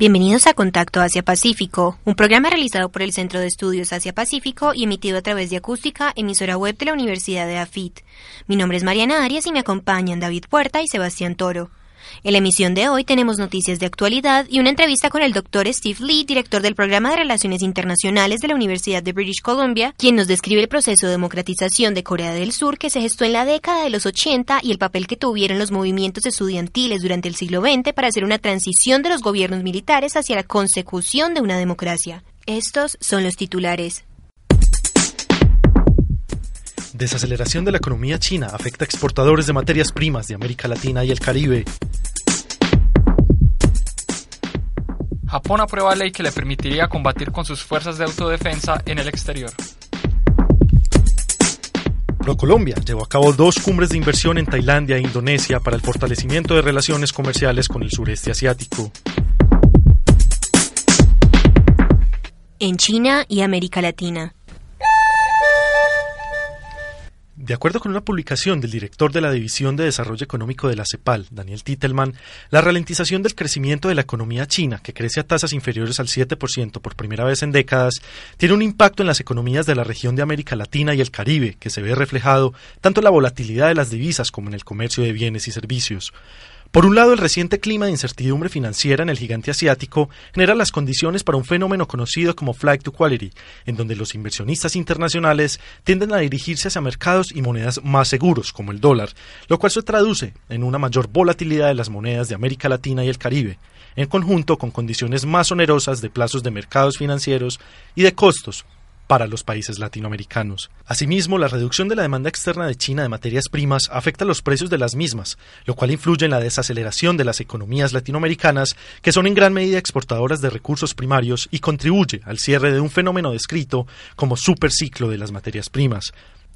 Bienvenidos a Contacto Asia-Pacífico, un programa realizado por el Centro de Estudios Asia-Pacífico y emitido a través de Acústica, emisora web de la Universidad de AFIT. Mi nombre es Mariana Arias y me acompañan David Puerta y Sebastián Toro. En la emisión de hoy tenemos noticias de actualidad y una entrevista con el doctor Steve Lee, director del programa de Relaciones Internacionales de la Universidad de British Columbia, quien nos describe el proceso de democratización de Corea del Sur que se gestó en la década de los 80 y el papel que tuvieron los movimientos estudiantiles durante el siglo XX para hacer una transición de los gobiernos militares hacia la consecución de una democracia. Estos son los titulares. Desaceleración de la economía china afecta a exportadores de materias primas de América Latina y el Caribe. Japón aprueba ley que le permitiría combatir con sus fuerzas de autodefensa en el exterior. ProColombia llevó a cabo dos cumbres de inversión en Tailandia e Indonesia para el fortalecimiento de relaciones comerciales con el sureste asiático. En China y América Latina. De acuerdo con una publicación del director de la División de Desarrollo Económico de la CEPAL, Daniel Titelman, la ralentización del crecimiento de la economía china, que crece a tasas inferiores al 7% por primera vez en décadas, tiene un impacto en las economías de la región de América Latina y el Caribe, que se ve reflejado tanto en la volatilidad de las divisas como en el comercio de bienes y servicios. Por un lado, el reciente clima de incertidumbre financiera en el gigante asiático genera las condiciones para un fenómeno conocido como flight to quality, en donde los inversionistas internacionales tienden a dirigirse hacia mercados y monedas más seguros, como el dólar, lo cual se traduce en una mayor volatilidad de las monedas de América Latina y el Caribe, en conjunto con condiciones más onerosas de plazos de mercados financieros y de costos para los países latinoamericanos. Asimismo, la reducción de la demanda externa de China de materias primas afecta los precios de las mismas, lo cual influye en la desaceleración de las economías latinoamericanas, que son en gran medida exportadoras de recursos primarios y contribuye al cierre de un fenómeno descrito como superciclo de las materias primas.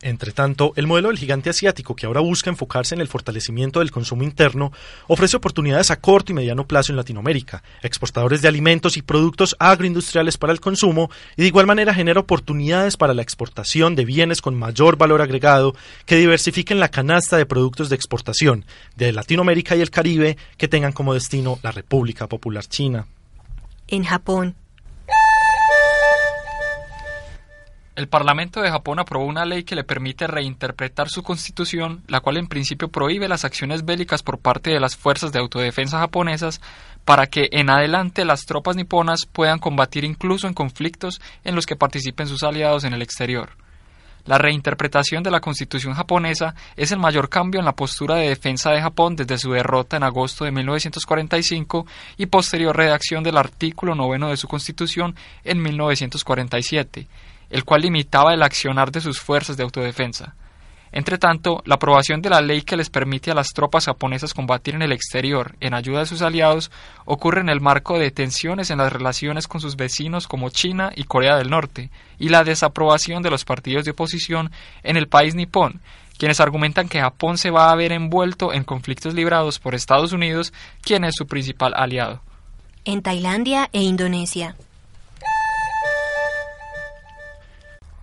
Entre tanto, el modelo del gigante asiático, que ahora busca enfocarse en el fortalecimiento del consumo interno, ofrece oportunidades a corto y mediano plazo en Latinoamérica, exportadores de alimentos y productos agroindustriales para el consumo, y de igual manera genera oportunidades para la exportación de bienes con mayor valor agregado que diversifiquen la canasta de productos de exportación de Latinoamérica y el Caribe que tengan como destino la República Popular China. En Japón. El Parlamento de Japón aprobó una ley que le permite reinterpretar su constitución, la cual en principio prohíbe las acciones bélicas por parte de las fuerzas de autodefensa japonesas para que en adelante las tropas niponas puedan combatir incluso en conflictos en los que participen sus aliados en el exterior. La reinterpretación de la constitución japonesa es el mayor cambio en la postura de defensa de Japón desde su derrota en agosto de 1945 y posterior redacción del artículo noveno de su constitución en 1947 el cual limitaba el accionar de sus fuerzas de autodefensa. Entretanto, la aprobación de la ley que les permite a las tropas japonesas combatir en el exterior en ayuda de sus aliados ocurre en el marco de tensiones en las relaciones con sus vecinos como China y Corea del Norte, y la desaprobación de los partidos de oposición en el país nipón, quienes argumentan que Japón se va a ver envuelto en conflictos librados por Estados Unidos, quien es su principal aliado. En Tailandia e Indonesia.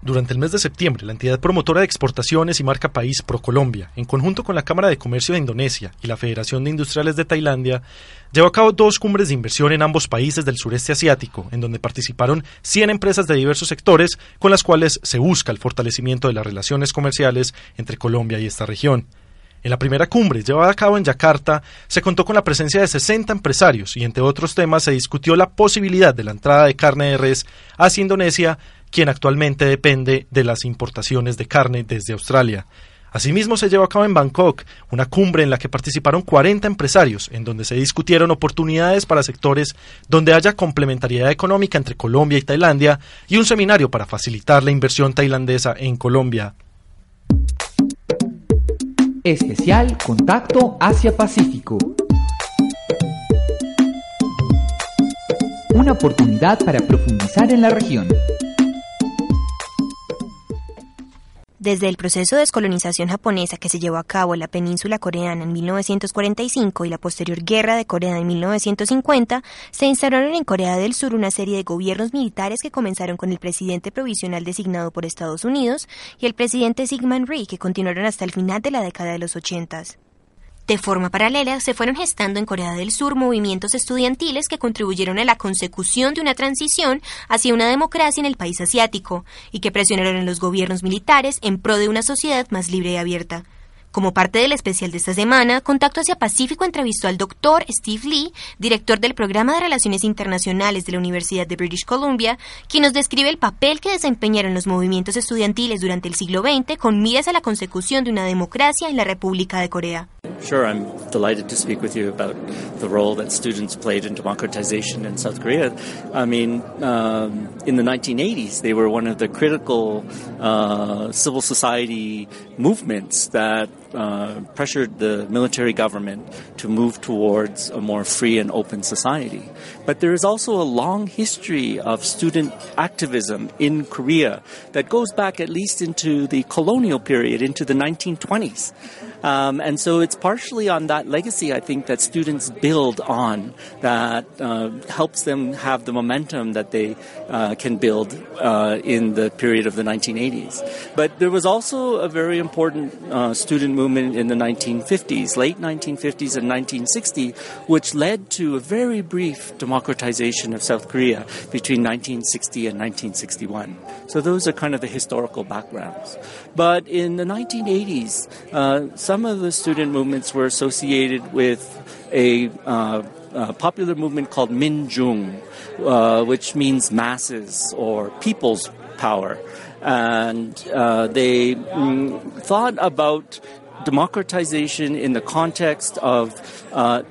Durante el mes de septiembre, la entidad promotora de exportaciones y marca país ProColombia, en conjunto con la Cámara de Comercio de Indonesia y la Federación de Industriales de Tailandia, llevó a cabo dos cumbres de inversión en ambos países del sureste asiático, en donde participaron 100 empresas de diversos sectores con las cuales se busca el fortalecimiento de las relaciones comerciales entre Colombia y esta región. En la primera cumbre, llevada a cabo en Yakarta, se contó con la presencia de 60 empresarios y, entre otros temas, se discutió la posibilidad de la entrada de carne de res hacia Indonesia, quien actualmente depende de las importaciones de carne desde Australia. Asimismo, se llevó a cabo en Bangkok una cumbre en la que participaron 40 empresarios, en donde se discutieron oportunidades para sectores donde haya complementariedad económica entre Colombia y Tailandia y un seminario para facilitar la inversión tailandesa en Colombia. Especial Contacto Asia-Pacífico. Una oportunidad para profundizar en la región. Desde el proceso de descolonización japonesa que se llevó a cabo en la península coreana en 1945 y la posterior guerra de Corea en 1950, se instauraron en Corea del Sur una serie de gobiernos militares que comenzaron con el presidente provisional designado por Estados Unidos y el presidente Sigmund Rhee que continuaron hasta el final de la década de los 80. De forma paralela, se fueron gestando en Corea del Sur movimientos estudiantiles que contribuyeron a la consecución de una transición hacia una democracia en el país asiático y que presionaron a los gobiernos militares en pro de una sociedad más libre y abierta. Como parte del especial de esta semana, Contacto hacia Pacífico entrevistó al doctor Steve Lee, director del Programa de Relaciones Internacionales de la Universidad de British Columbia, quien nos describe el papel que desempeñaron los movimientos estudiantiles durante el siglo XX con miras a la consecución de una democracia en la República de Corea. Sure, I'm delighted to speak with you about the role that students played in democratization in South Korea. I mean, um, in the 1980s, they were one of the critical uh, civil society movements that uh, pressured the military government to move towards a more free and open society. But there is also a long history of student activism in Korea that goes back at least into the colonial period, into the 1920s. Um, and so it's partially on that legacy, I think, that students build on that uh, helps them have the momentum that they uh, can build uh, in the period of the 1980s. But there was also a very important uh, student movement in the 1950s, late 1950s and 1960, which led to a very brief democratization of South Korea between 1960 and 1961. So those are kind of the historical backgrounds. But in the 1980s, uh, some of the student movements were associated with a uh, uh, popular movement called Minjung, uh, which means masses or people's power. And uh, they mm, thought about democratization in the context of uh,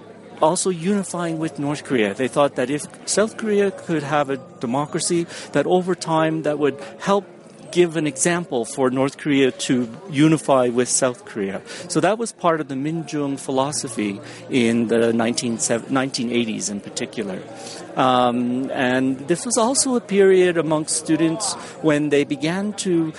also unifying with North Korea. They thought that if South Korea could have a democracy, that over time that would help give an example for North Korea to unify with South Korea. So that was part of the Minjung philosophy in the 1980s in particular. Um, and this was also a period amongst students when they began to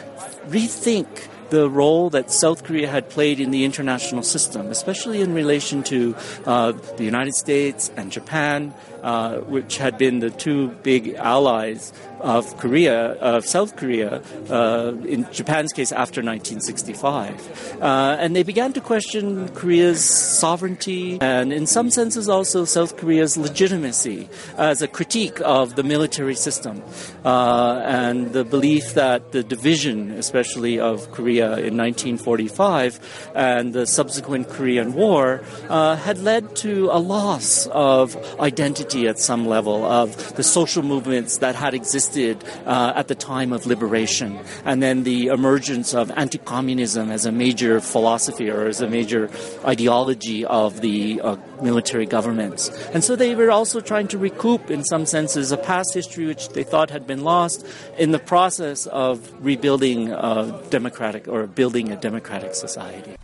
rethink the role that South Korea had played in the international system, especially in relation to uh, the United States and Japan, uh, which had been the two big allies of Korea, of South Korea, uh, in Japan's case after 1965. Uh, and they began to question Korea's sovereignty and, in some senses, also South Korea's legitimacy as a critique of the military system uh, and the belief that the division, especially of Korea in 1945 and the subsequent Korean War, uh, had led to a loss of identity at some level of the social movements that had existed uh, at the time of liberation, and then the emergence of anti-communism as a major philosophy or as a major ideology of the uh, military governments. And so they were also trying to recoup, in some senses, a past history which they thought had been lost in the process of rebuilding a democratic or building a democratic society.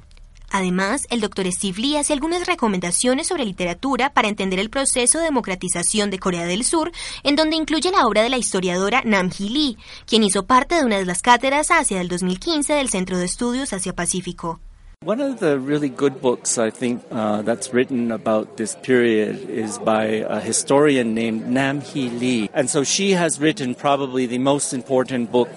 Además, el Dr. Steve Lee hace algunas recomendaciones sobre literatura para entender el proceso de democratización de Corea del Sur, en donde incluye la obra de la historiadora Nam Hee Lee, quien hizo parte de una de las cátedras Asia del 2015 del Centro de Estudios Asia-Pacífico. One of the really good books I think uh, that's written about this period is by a historian named Nam Hee Lee. And so she has written probably the most important book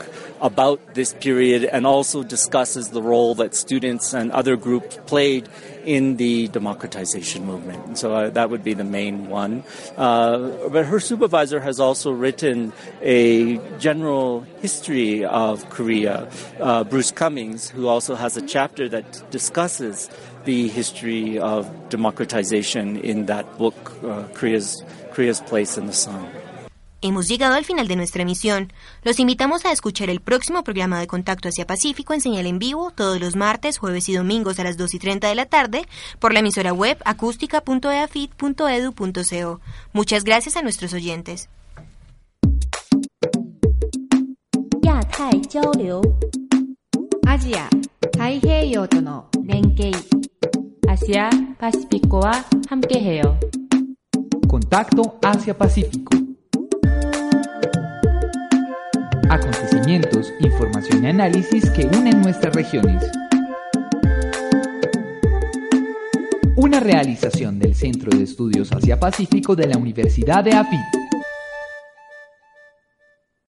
about this period and also discusses the role that students and other groups played in the democratization movement. So uh, that would be the main one. Uh, but her supervisor has also written a general history of Korea, uh, Bruce Cummings, who also has a chapter that discusses the history of democratization in that book, uh, Korea's, Korea's Place in the Sun. Hemos llegado al final de nuestra emisión. Los invitamos a escuchar el próximo programa de Contacto hacia Pacífico en señal en vivo todos los martes, jueves y domingos a las 2 y 30 de la tarde por la emisora web acústica.eafit.edu.co. E e Muchas gracias a nuestros oyentes. Asia Pacífico Contacto hacia Pacífico. Acontecimientos, información y análisis que unen nuestras regiones. Una realización del Centro de Estudios Asia-Pacífico de la Universidad de AFIT.